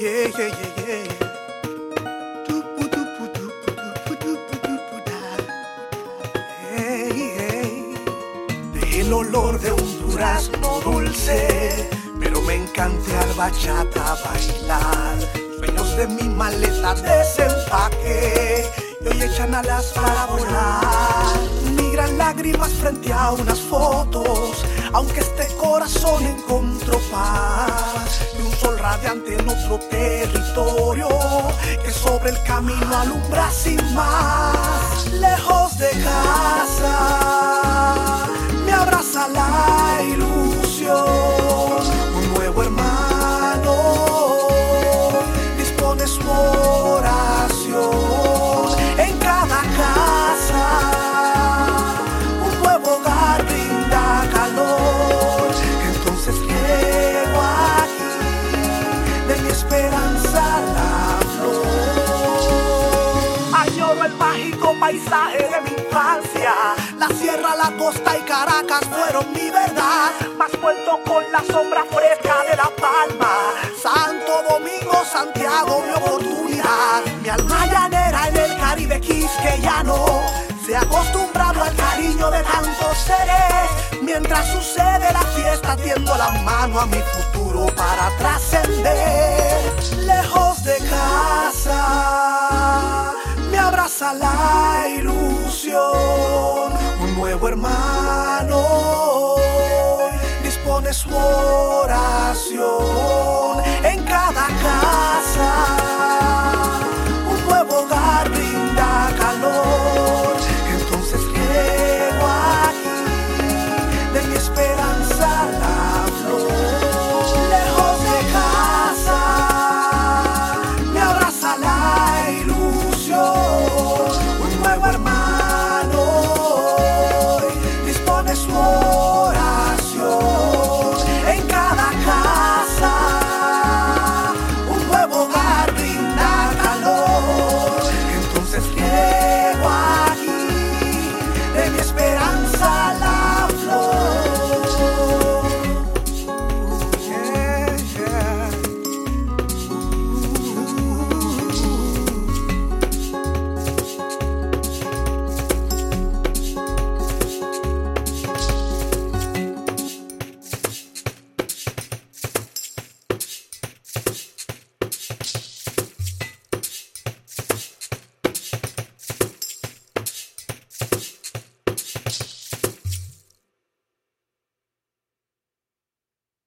El olor de un durazno dulce, pero me encanta al bachata bailar. Sueños de mi maleta desempaque y hoy echan alas para volar. Lágrimas frente a unas fotos, aunque este corazón encontró paz. Y un sol radiante territorio, que sobre el camino alumbra sin más. Mágico paisaje de mi infancia. La sierra, la costa y Caracas fueron mi verdad. Más vuelto con la sombra fresca de la palma. Santo Domingo, Santiago, mi oportunidad. Mi alma llanera en el Caribe quisqueyano. Se ha acostumbrado al cariño de tantos seres. Mientras sucede la fiesta, tiendo la mano a mi futuro para trascender. Lejos de casa, regresa la ilusión, un nuevo hermano dispone su oración.